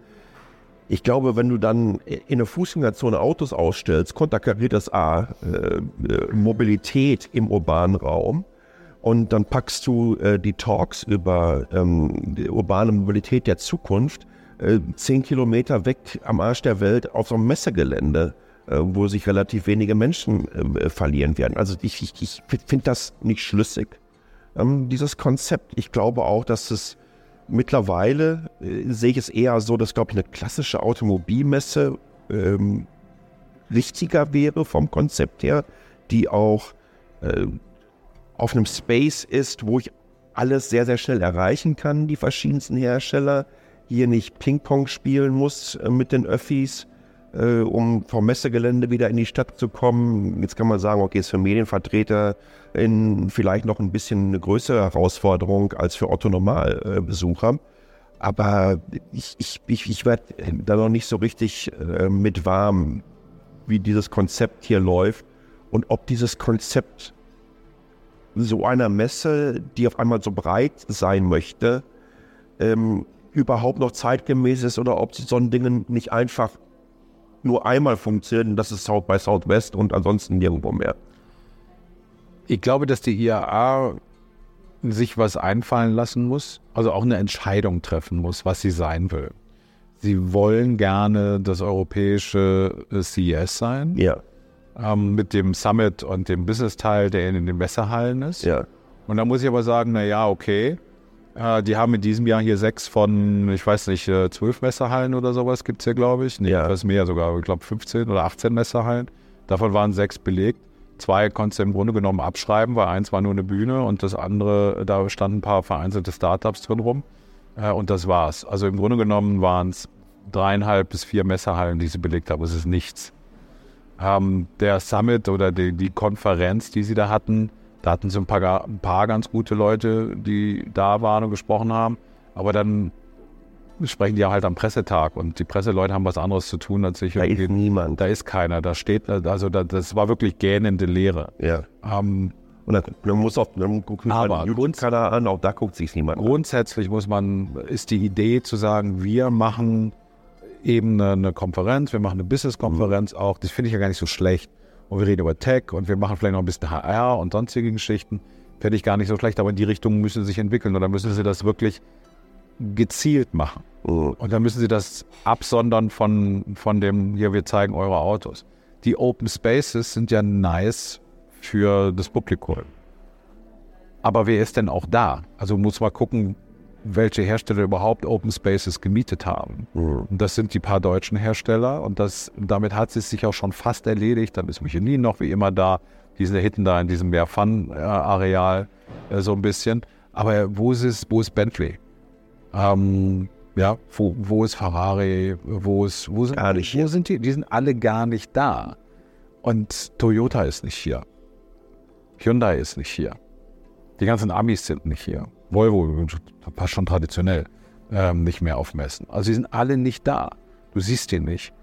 Ich glaube, wenn du dann in der Fußgängerzone Autos ausstellst, konterkariert das A, äh, äh, Mobilität im urbanen Raum. Und dann packst du äh, die Talks über ähm, die urbane Mobilität der Zukunft äh, zehn Kilometer weg am Arsch der Welt auf so einem Messegelände, äh, wo sich relativ wenige Menschen äh, verlieren werden. Also ich, ich, ich finde das nicht schlüssig, ähm, dieses Konzept. Ich glaube auch, dass es mittlerweile, äh, sehe ich es eher so, dass, glaube ich, eine klassische Automobilmesse ähm, richtiger wäre vom Konzept her, die auch äh, auf einem Space ist, wo ich alles sehr, sehr schnell erreichen kann, die verschiedensten Hersteller. Hier nicht Ping-Pong spielen muss äh, mit den Öffis, äh, um vom Messegelände wieder in die Stadt zu kommen. Jetzt kann man sagen, okay, ist für Medienvertreter in vielleicht noch ein bisschen eine größere Herausforderung als für Otto-Normalbesucher. Aber ich, ich, ich, ich werde da noch nicht so richtig äh, mit warm, wie dieses Konzept hier läuft und ob dieses Konzept so einer Messe, die auf einmal so breit sein möchte, ähm, überhaupt noch zeitgemäß ist oder ob sie so ein Ding nicht einfach nur einmal funktioniert und das ist South by Southwest und ansonsten nirgendwo mehr. Ich glaube, dass die IAA sich was einfallen lassen muss, also auch eine Entscheidung treffen muss, was sie sein will. Sie wollen gerne das europäische CES sein. Ja ähm, mit dem Summit und dem Business-Teil, der in den Messerhallen ist. Ja. Und da muss ich aber sagen, na ja, okay. Äh, die haben in diesem Jahr hier sechs von, ich weiß nicht, äh, zwölf Messerhallen oder sowas gibt es hier, glaube ich. Nee, ja. das ist mehr sogar, ich glaube 15 oder 18 Messerhallen. Davon waren sechs belegt. Zwei konntest du im Grunde genommen abschreiben, weil eins war nur eine Bühne und das andere, da standen ein paar vereinzelte Startups drin rum. Äh, und das war's. Also im Grunde genommen waren es dreieinhalb bis vier Messerhallen, die sie belegt haben. Es ist nichts ähm, der Summit oder die, die, Konferenz, die sie da hatten, da hatten sie ein paar, ein paar ganz gute Leute, die da waren und gesprochen haben. Aber dann sprechen die ja halt am Pressetag und die Presseleute haben was anderes zu tun als ich. Da ist niemand. Da ist keiner. Da steht, also da, das war wirklich gähnende Leere. Ja. Ähm, und dann, dann muss auch, dann guckt man aber YouTube-Kanal an, auch da guckt sich niemand Grundsätzlich muss man, ist die Idee zu sagen, wir machen eben eine, eine Konferenz, wir machen eine Business-Konferenz mhm. auch. Das finde ich ja gar nicht so schlecht. Und wir reden über Tech und wir machen vielleicht noch ein bisschen HR und sonstige Geschichten. Finde ich gar nicht so schlecht, aber in die Richtung müssen sie sich entwickeln und dann müssen sie das wirklich gezielt machen. Mhm. Und dann müssen sie das absondern von, von dem, hier, wir zeigen eure Autos. Die Open Spaces sind ja nice für das Publikum. Aber wer ist denn auch da? Also muss man gucken, welche Hersteller überhaupt Open Spaces gemietet haben. Mhm. Und das sind die paar deutschen Hersteller und das, damit hat es sich auch schon fast erledigt. Dann ist Michelin noch wie immer da. Die sind da hinten da in diesem Mehr Fun-Areal äh, so ein bisschen. Aber wo ist es, wo ist Bentley? Ähm, ja, wo, wo ist Ferrari? Wo ist, wo sind, gar nicht wo sind die? Die sind alle gar nicht da. Und Toyota ist nicht hier. Hyundai ist nicht hier. Die ganzen Amis sind nicht hier. Volvo, passt schon traditionell, ähm, nicht mehr aufmessen. Also sie sind alle nicht da. Du siehst die nicht.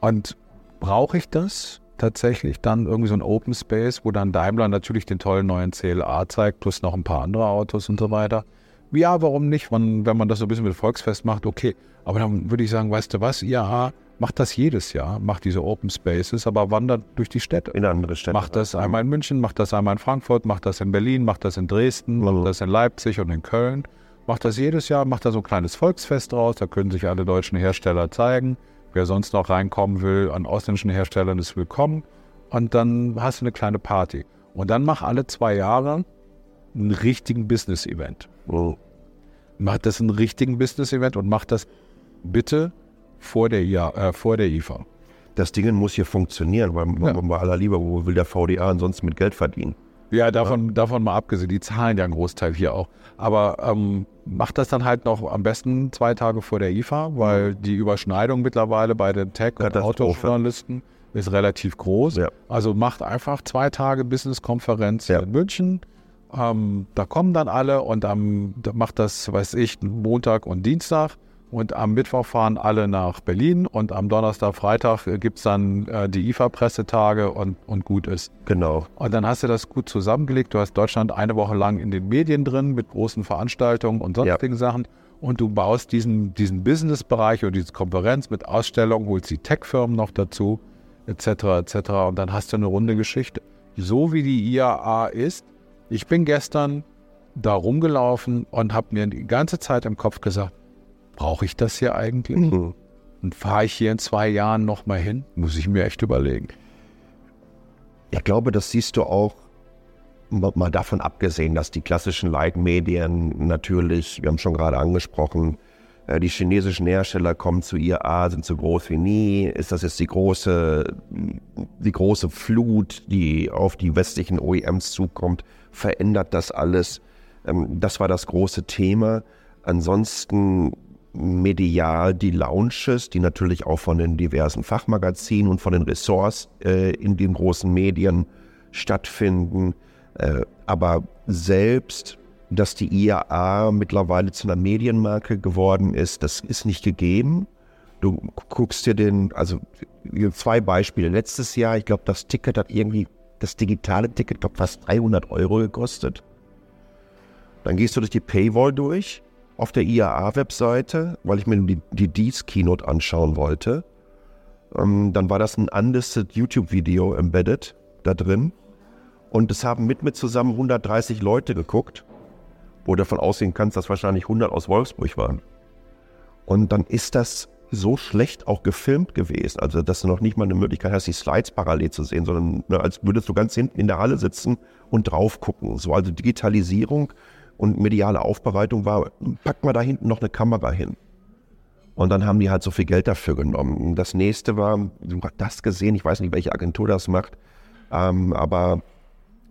Und brauche ich das tatsächlich dann irgendwie so ein Open Space, wo dann Daimler natürlich den tollen neuen CLA zeigt, plus noch ein paar andere Autos und so weiter? Ja, warum nicht? wenn man das so ein bisschen mit Volksfest macht, okay. Aber dann würde ich sagen, weißt du was, IAA macht das jedes Jahr, macht diese Open Spaces, aber wandert durch die Städte. In andere Städte. Macht das einmal in München, macht das einmal in Frankfurt, macht das in Berlin, macht das in Dresden, mhm. macht das in Leipzig und in Köln. Macht das jedes Jahr, macht da so ein kleines Volksfest draus, da können sich alle deutschen Hersteller zeigen. Wer sonst noch reinkommen will an ausländischen Herstellern ist willkommen. Und dann hast du eine kleine Party. Und dann mach alle zwei Jahre einen richtigen Business-Event. Mhm. Mach das einen richtigen Business-Event und mach das bitte vor der, IA, äh, vor der IFA. Das Ding muss hier funktionieren, weil ja. bei aller Liebe, wo will der VDA ansonsten mit Geld verdienen? Ja, davon, ja. davon mal abgesehen, die zahlen ja einen Großteil hier auch. Aber ähm, macht das dann halt noch am besten zwei Tage vor der IFA, weil die Überschneidung mittlerweile bei den Tech- und Autojournalisten ist relativ groß. Ja. Also macht einfach zwei Tage Business-Konferenz ja. in München. Ähm, da kommen dann alle und am, macht das, weiß ich, Montag und Dienstag. Und am Mittwoch fahren alle nach Berlin und am Donnerstag, Freitag gibt es dann äh, die IFA-Pressetage und, und gut ist. Genau. Und dann hast du das gut zusammengelegt. Du hast Deutschland eine Woche lang in den Medien drin mit großen Veranstaltungen und sonstigen ja. Sachen. Und du baust diesen, diesen Business-Bereich oder diese Konferenz mit Ausstellungen, holst die Tech-Firmen noch dazu, etc. etc. Und dann hast du eine runde Geschichte. So wie die IAA ist. Ich bin gestern da rumgelaufen und habe mir die ganze Zeit im Kopf gesagt, brauche ich das hier eigentlich? Mhm. Und fahre ich hier in zwei Jahren nochmal hin? Muss ich mir echt überlegen. Ich glaube, das siehst du auch mal davon abgesehen, dass die klassischen Leitmedien natürlich, wir haben schon gerade angesprochen, äh, die chinesischen Hersteller kommen zu IAA, sind so groß wie nie. Ist das jetzt die große, die große Flut, die auf die westlichen OEMs zukommt? Verändert das alles? Ähm, das war das große Thema. Ansonsten medial die Launches, die natürlich auch von den diversen Fachmagazinen und von den Ressorts äh, in den großen Medien stattfinden. Äh, aber selbst, dass die IAA mittlerweile zu einer Medienmarke geworden ist, das ist nicht gegeben. Du guckst dir den, also zwei Beispiele. Letztes Jahr, ich glaube, das Ticket hat irgendwie, das digitale Ticket, glaube fast 300 Euro gekostet. Dann gehst du durch die Paywall durch auf der IAA-Webseite, weil ich mir die, die Dies-Keynote anschauen wollte. Ähm, dann war das ein unlisted YouTube-Video embedded da drin. Und es haben mit mir zusammen 130 Leute geguckt, wo du davon ausgehen kannst, dass wahrscheinlich 100 aus Wolfsburg waren. Und dann ist das so schlecht auch gefilmt gewesen, also dass du noch nicht mal eine Möglichkeit hast, die Slides parallel zu sehen, sondern ne, als würdest du ganz hinten in der Halle sitzen und drauf gucken. So, also Digitalisierung und mediale Aufbereitung war, pack mal da hinten noch eine Kamera hin. Und dann haben die halt so viel Geld dafür genommen. Das nächste war, du hast das gesehen, ich weiß nicht, welche Agentur das macht, ähm, aber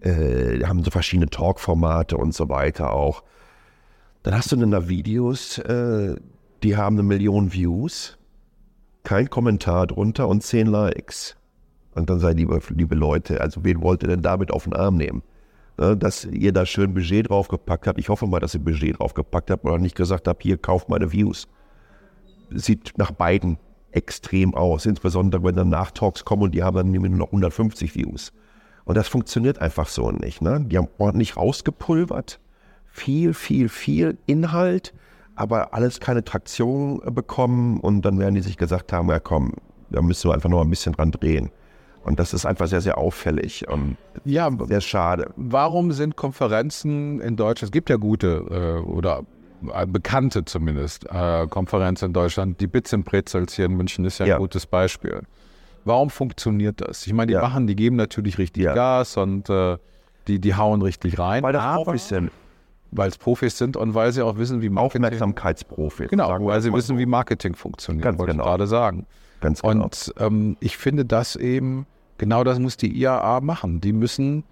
äh, haben so verschiedene Talk-Formate und so weiter auch. Dann hast du dann da Videos, äh, die haben eine Million Views, kein Kommentar drunter und zehn Likes. Und dann sei liebe, liebe Leute, also wen wollt ihr denn damit auf den Arm nehmen? Ne, dass ihr da schön Budget draufgepackt habt. Ich hoffe mal, dass ihr Budget draufgepackt habt oder nicht gesagt habt, hier kauft meine Views. Sieht nach beiden extrem aus, insbesondere wenn dann Nachtalks kommen und die haben dann nur noch 150 Views. Und das funktioniert einfach so nicht. Ne? Die haben ordentlich rausgepulvert. Viel, viel, viel Inhalt, aber alles keine Traktion bekommen. Und dann werden die sich gesagt haben, ja komm, da müssen wir einfach noch ein bisschen dran drehen. Und das ist einfach sehr, sehr auffällig und ja, sehr schade. Warum sind Konferenzen in Deutschland, es gibt ja gute äh, oder äh, bekannte zumindest äh, Konferenzen in Deutschland, die Bits and Prezels hier in München ist ja ein ja. gutes Beispiel. Warum funktioniert das? Ich meine, die ja. machen, die geben natürlich richtig ja. Gas und äh, die, die hauen richtig rein. Weil das Profis sind. Weil es Profis sind und weil sie auch wissen, wie Marketing... Aufmerksamkeitsprofis. Genau, weil sie wissen, wie Marketing funktioniert, Ganz wollte genau. ich gerade sagen. Ganz genau. Und ähm, ich finde das eben, genau das muss die IAA machen. Die müssen...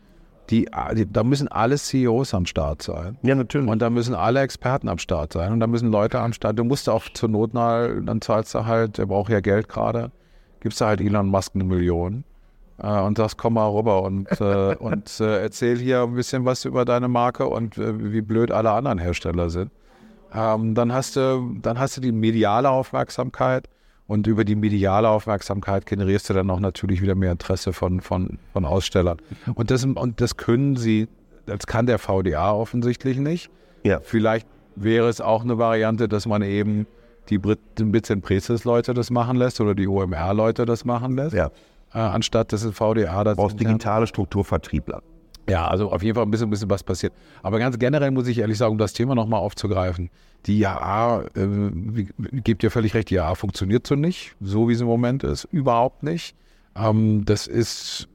Die, die, da müssen alle CEOs am Start sein. Ja, natürlich. Und da müssen alle Experten am Start sein. Und da müssen Leute am Start. Du musst auch zur Not mal, dann zahlst du halt, der braucht ja Geld gerade gibst du halt Elon Musk eine Million äh, und sagst, komm mal rüber und, (laughs) äh, und äh, erzähl hier ein bisschen was über deine Marke und äh, wie blöd alle anderen Hersteller sind. Ähm, dann, hast du, dann hast du die mediale Aufmerksamkeit und über die mediale Aufmerksamkeit generierst du dann auch natürlich wieder mehr Interesse von, von, von Ausstellern. Und das, und das können sie, das kann der VDA offensichtlich nicht. Ja. Vielleicht wäre es auch eine Variante, dass man eben die Bits and Preces Leute das machen lässt oder die OMR Leute das machen lässt. Ja. Äh, anstatt dass es VDA das. Brauchst digitale Strukturvertriebler. Ja, also auf jeden Fall ein bisschen, ein bisschen was passiert. Aber ganz generell muss ich ehrlich sagen, um das Thema nochmal aufzugreifen, die IAA, äh, gebt ihr völlig recht, die IAA funktioniert so nicht, so wie sie im Moment ist, überhaupt nicht. Ähm, das ist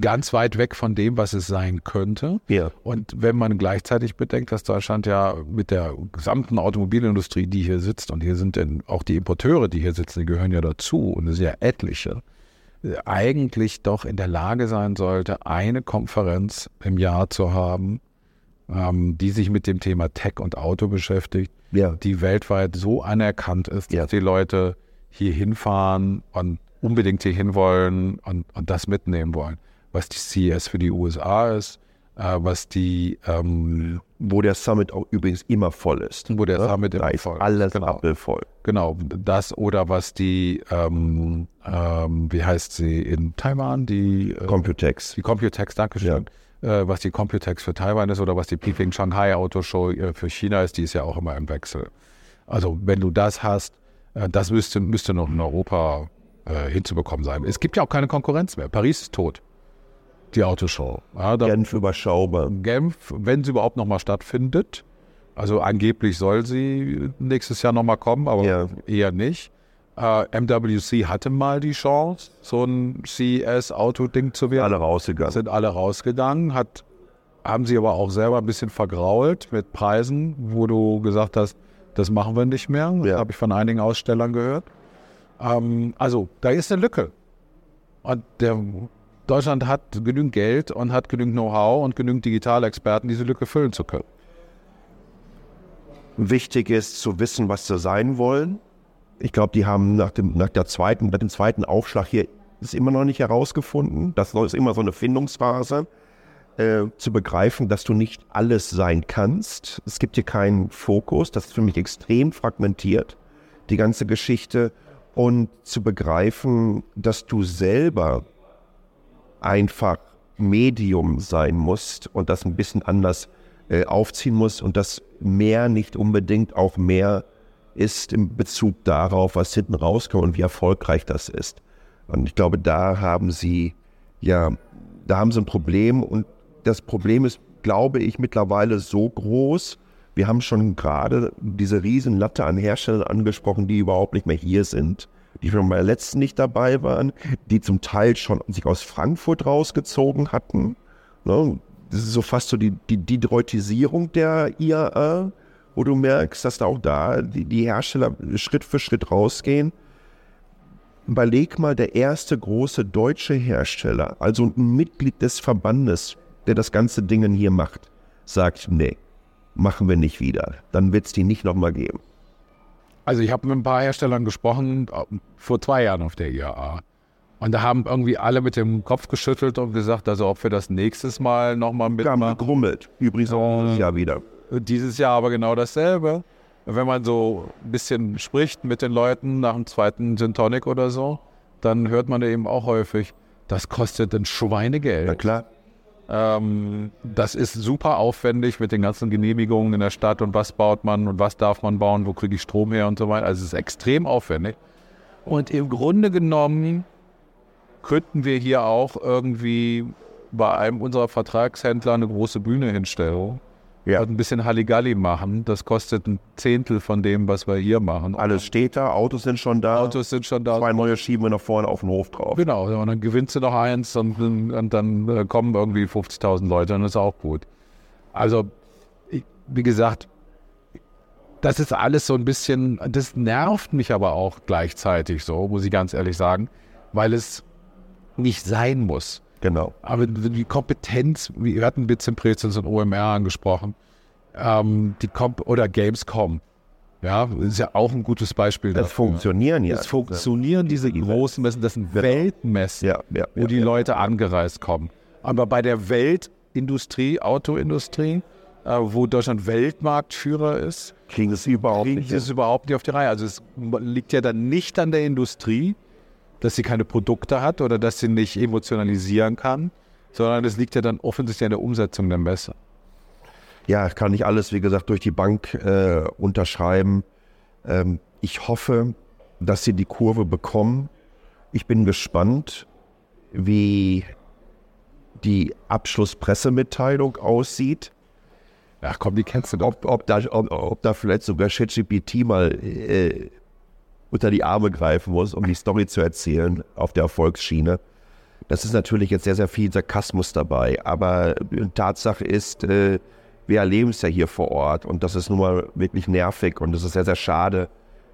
ganz weit weg von dem, was es sein könnte. Ja. Und wenn man gleichzeitig bedenkt, dass Deutschland ja mit der gesamten Automobilindustrie, die hier sitzt, und hier sind denn auch die Importeure, die hier sitzen, die gehören ja dazu, und es sind ja etliche, äh, eigentlich doch in der Lage sein sollte, eine Konferenz im Jahr zu haben, ähm, die sich mit dem Thema Tech und Auto beschäftigt, ja. die weltweit so anerkannt ist, ja. dass die Leute hier hinfahren und unbedingt hier hinwollen und, und das mitnehmen wollen was die CES für die USA ist, äh, was die ähm, wo der Summit auch übrigens immer voll ist. Wo der ne? Summit immer voll ist. Alles genau. voll. Genau, das oder was die, ähm, ähm, wie heißt sie in Taiwan? Die äh, Computex. Die Computex, Dankeschön. Ja. Äh, was die Computex für Taiwan ist oder was die Peking Shanghai Autoshow äh, für China ist, die ist ja auch immer im Wechsel. Also wenn du das hast, äh, das müsste, müsste noch in Europa äh, hinzubekommen sein. Es gibt ja auch keine Konkurrenz mehr. Paris ist tot die Autoshow. Ja, Genf überschaubar. Genf, wenn sie überhaupt noch mal stattfindet. Also angeblich soll sie nächstes Jahr nochmal kommen, aber Ja. eher nicht. Äh, MWC hatte mal die Chance, so ein CES-Auto-Ding zu werden. Alle rausgegangen. sind alle rausgegangen, hat, haben sie aber auch selber ein bisschen vergrault mit Preisen, wo du gesagt hast, das machen wir nicht mehr. Das Ja. habe ich von einigen Ausstellern gehört. Ähm, also, da ist eine Lücke. Und der, Deutschland hat genügend Geld und hat genügend Know-how und genügend Digitalexperten, diese Lücke füllen zu können. Wichtig ist zu wissen, was sie sein wollen. Ich glaube, die haben nach dem, nach der zweiten, nach dem zweiten Aufschlag hier ist immer noch nicht herausgefunden. Das ist immer so eine Findungsphase, äh, zu begreifen, dass du nicht alles sein kannst. Es gibt hier keinen Fokus. Das ist für mich extrem fragmentiert, die ganze Geschichte. Und zu begreifen, dass du selber einfach Medium sein musst und das ein bisschen anders äh, aufziehen musst und das mehr nicht unbedingt auch mehr ist im Bezug darauf, was hinten rauskommt und wie erfolgreich das ist. Und ich glaube, da haben sie, ja, da haben sie ein Problem und das Problem ist, glaube ich, mittlerweile so groß. Wir haben schon gerade diese riesen Latte an Herstellern angesprochen, die überhaupt nicht mehr hier sind, die schon bei der letzten nicht dabei waren, die zum Teil schon sich aus Frankfurt rausgezogen hatten. Ne? Das ist so fast so die, die, die Deutisierung der IAA, wo du merkst, dass da auch da die, die Hersteller Schritt für Schritt rausgehen. Überleg mal, der erste große deutsche Hersteller, also ein Mitglied des Verbandes, der das ganze Ding hier macht, sagt, nee, machen wir nicht wieder. Dann wird es die nicht nochmal geben. Also ich habe mit ein paar Herstellern gesprochen, äh, vor zwei Jahren auf der IAA. Und da haben irgendwie alle mit dem Kopf geschüttelt und gesagt, also ob wir das nächstes Mal nochmal Ja, mitmachen. gegrummelt. Übrigens auch Ja. dieses Jahr wieder. Dieses Jahr aber genau dasselbe. Wenn man so ein bisschen spricht mit den Leuten nach dem zweiten Gin Tonic oder so, dann hört man eben auch häufig, das kostet ein Na Schweinegeld. klar. Ähm, das ist super aufwendig mit den ganzen Genehmigungen in der Stadt und was baut man und was darf man bauen, wo kriege ich Strom her und so weiter. Also es ist extrem aufwendig. Und im Grunde genommen könnten wir hier auch irgendwie bei einem unserer Vertragshändler eine große Bühne hinstellen Ja. und ein bisschen Halligalli machen. Das kostet ein Zehntel von dem, was wir hier machen. Alles steht da, Autos sind schon da. Autos sind schon da. Zwei neue schieben wir nach vorne auf den Hof drauf. Genau, und dann gewinnst du noch eins und, und dann äh, kommen irgendwie 50.000 Leute und das ist auch gut. Also, wie gesagt, das ist alles so ein bisschen, das nervt mich aber auch gleichzeitig so, muss ich ganz ehrlich sagen, weil es nicht sein muss. Genau. Aber die Kompetenz, wir hatten Bits and Prezels und OMR angesprochen, ähm, die Komp oder Gamescom, ja, ist ja auch ein gutes Beispiel Das dafür. funktionieren ja. Es funktionieren diese großen Messen, das sind Weltmessen, Ja, ja, wo ja, die ja. Leute angereist kommen. Aber bei der Weltindustrie, Autoindustrie, äh, wo Deutschland Weltmarktführer ist, Kriegen es überhaupt kriegen nicht. es überhaupt nicht auf die Reihe. Also es liegt ja dann nicht an der Industrie, dass sie keine Produkte hat oder dass sie nicht emotionalisieren kann, sondern es liegt ja dann offensichtlich an der Umsetzung der Messe. Ja, kann ich alles, wie gesagt, durch die Bank äh, unterschreiben. Ähm, ich hoffe, dass sie die Kurve bekommen. Ich bin gespannt, wie die Abschlusspressemitteilung aussieht. Ach komm, die kennst du doch. Ob, ob, da, ob, ob da vielleicht sogar ChatGPT mal äh, unter die Arme greifen muss, um die Story zu erzählen auf der Erfolgsschiene. Das ist natürlich jetzt sehr, sehr viel Sarkasmus dabei. Aber Tatsache ist, äh, wir erleben es ja hier vor Ort und das ist nun mal wirklich nervig und es ist sehr, sehr schade,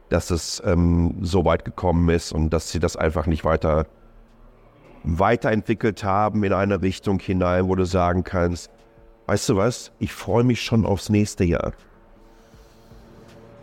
dass es ähm, so weit gekommen ist und dass sie das einfach nicht weiter weiterentwickelt haben in eine Richtung hinein, wo du sagen kannst, weißt du was, ich freue mich schon aufs nächste Jahr.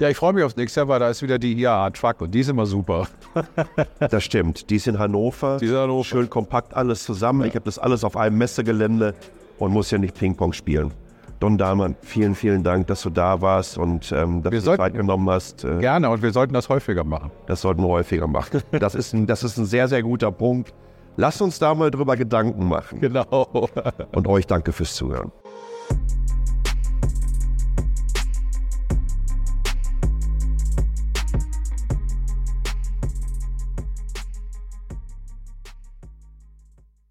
Ja, ich freue mich aufs nächste Jahr, weil da ist wieder die IAA Truck und die ist immer super. (laughs) Das stimmt. Die ist in Hannover. Die ist in Hannover. Schön kompakt alles zusammen. Ich habe das alles auf einem Messegelände und muss ja nicht Ping-Pong spielen. Don Dahlmann, vielen, vielen Dank, dass du da warst und ähm, dass Wir du sollten- Zeit genommen hast. Äh, Gerne und wir sollten das häufiger machen. Das sollten wir häufiger machen. (laughs) Das ist, ein, das ist ein sehr, sehr guter Punkt. Lass uns da mal drüber Gedanken machen. Genau. (laughs) Und euch danke fürs Zuhören.